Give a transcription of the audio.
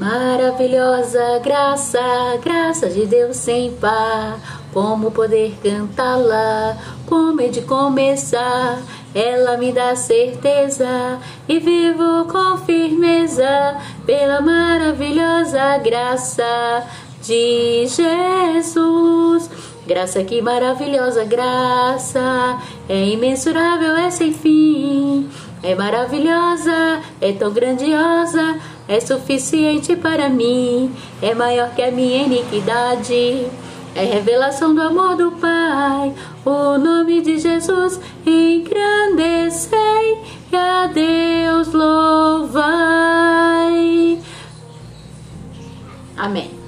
Maravilhosa graça, graça de Deus sem par. Como poder cantá-la? Como é de começar? Ela me dá certeza e vivo com firmeza pela maravilhosa graça de Jesus. Graça que maravilhosa graça, é imensurável, é sem fim. É maravilhosa, é tão grandiosa, é suficiente para mim, é maior que a minha iniquidade. É revelação do amor do Pai, o nome de Jesus engrandecei e a Deus louvai. Amém.